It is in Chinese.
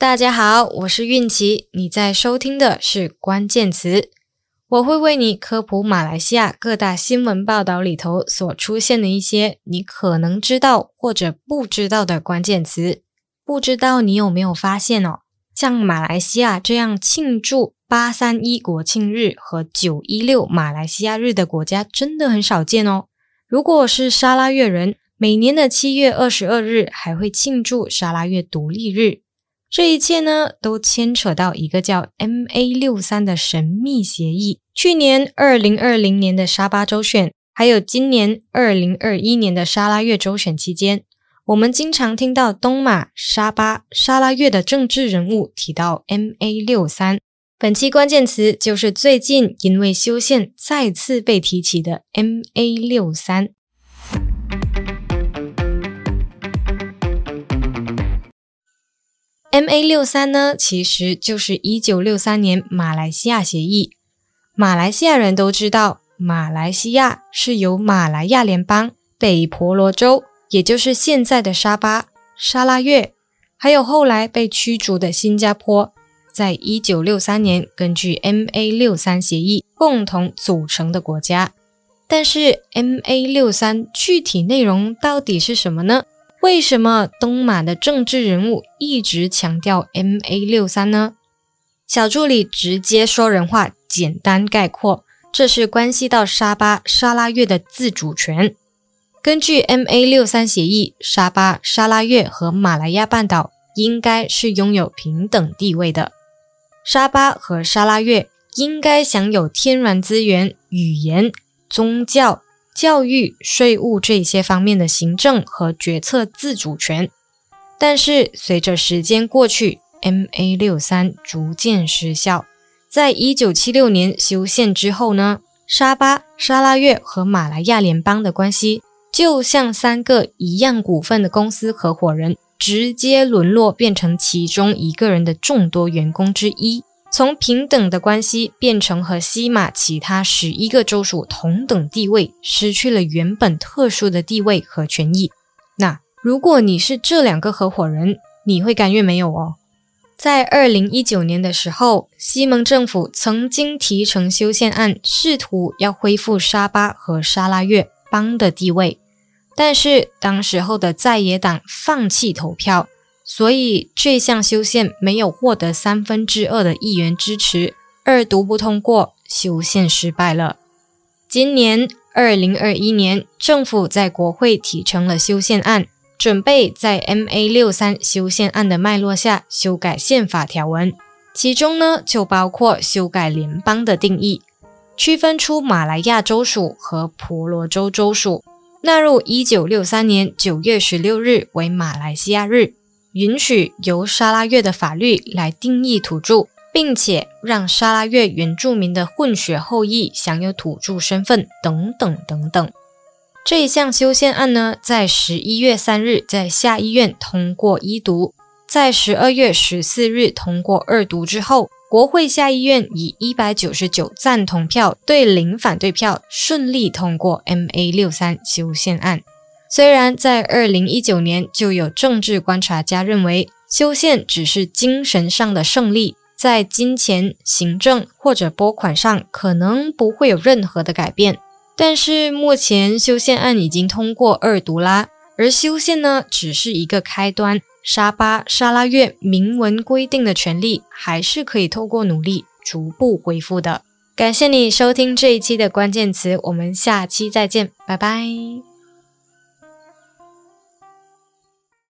大家好，我是韵琪，你在收听的是关键词。我会为你科普马来西亚各大新闻报道里头所出现的一些你可能知道或者不知道的关键词。不知道你有没有发现哦？像马来西亚这样庆祝八三一国庆日和九一六马来西亚日的国家真的很少见哦。如果是沙拉越人，每年的七月二十二日还会庆祝沙拉越独立日。这一切呢，都牵扯到一个叫 MA 六三的神秘协议。去年二零二零年的沙巴州选，还有今年二零二一年的沙拉越州选期间，我们经常听到东马、沙巴、沙拉越的政治人物提到 MA 六三。本期关键词就是最近因为修宪再次被提起的 MA 六三。MA 六三呢，其实就是一九六三年马来西亚协议。马来西亚人都知道，马来西亚是由马来亚联邦、北婆罗洲，也就是现在的沙巴、沙拉越，还有后来被驱逐的新加坡，在一九六三年根据 MA 六三协议共同组成的国家。但是 MA 六三具体内容到底是什么呢？为什么东马的政治人物一直强调 MA 六三呢？小助理直接说人话，简单概括，这是关系到沙巴、沙拉越的自主权。根据 MA 六三协议，沙巴、沙拉越和马来亚半岛应该是拥有平等地位的。沙巴和沙拉越应该享有天然资源、语言、宗教。教育、税务这些方面的行政和决策自主权，但是随着时间过去，MA 六三逐渐失效。在一九七六年修宪之后呢，沙巴、沙拉越和马来亚联邦的关系就像三个一样股份的公司合伙人，直接沦落变成其中一个人的众多员工之一。从平等的关系变成和西马其他十一个州属同等地位，失去了原本特殊的地位和权益。那如果你是这两个合伙人，你会甘愿没有哦？在二零一九年的时候，西蒙政府曾经提呈修宪案，试图要恢复沙巴和沙拉越邦的地位，但是当时候的在野党放弃投票。所以这项修宪没有获得三分之二的议员支持，二读不通过，修宪失败了。今年二零二一年，政府在国会提成了修宪案，准备在 MA 六三修宪案的脉络下修改宪法条文，其中呢就包括修改联邦的定义，区分出马来亚州属和婆罗洲州属，纳入一九六三年九月十六日为马来西亚日。允许由沙拉越的法律来定义土著，并且让沙拉越原住民的混血后裔享有土著身份，等等等等。这一项修宪案呢，在十一月三日在下议院通过一读，在十二月十四日通过二读之后，国会下议院以一百九十九赞同票对零反对票，顺利通过 MA 六三修宪案。虽然在二零一九年就有政治观察家认为修宪只是精神上的胜利，在金钱、行政或者拨款上可能不会有任何的改变，但是目前修宪案已经通过二读啦，而修宪呢只是一个开端，沙巴、沙拉越明文规定的权利还是可以透过努力逐步恢复的。感谢你收听这一期的关键词，我们下期再见，拜拜。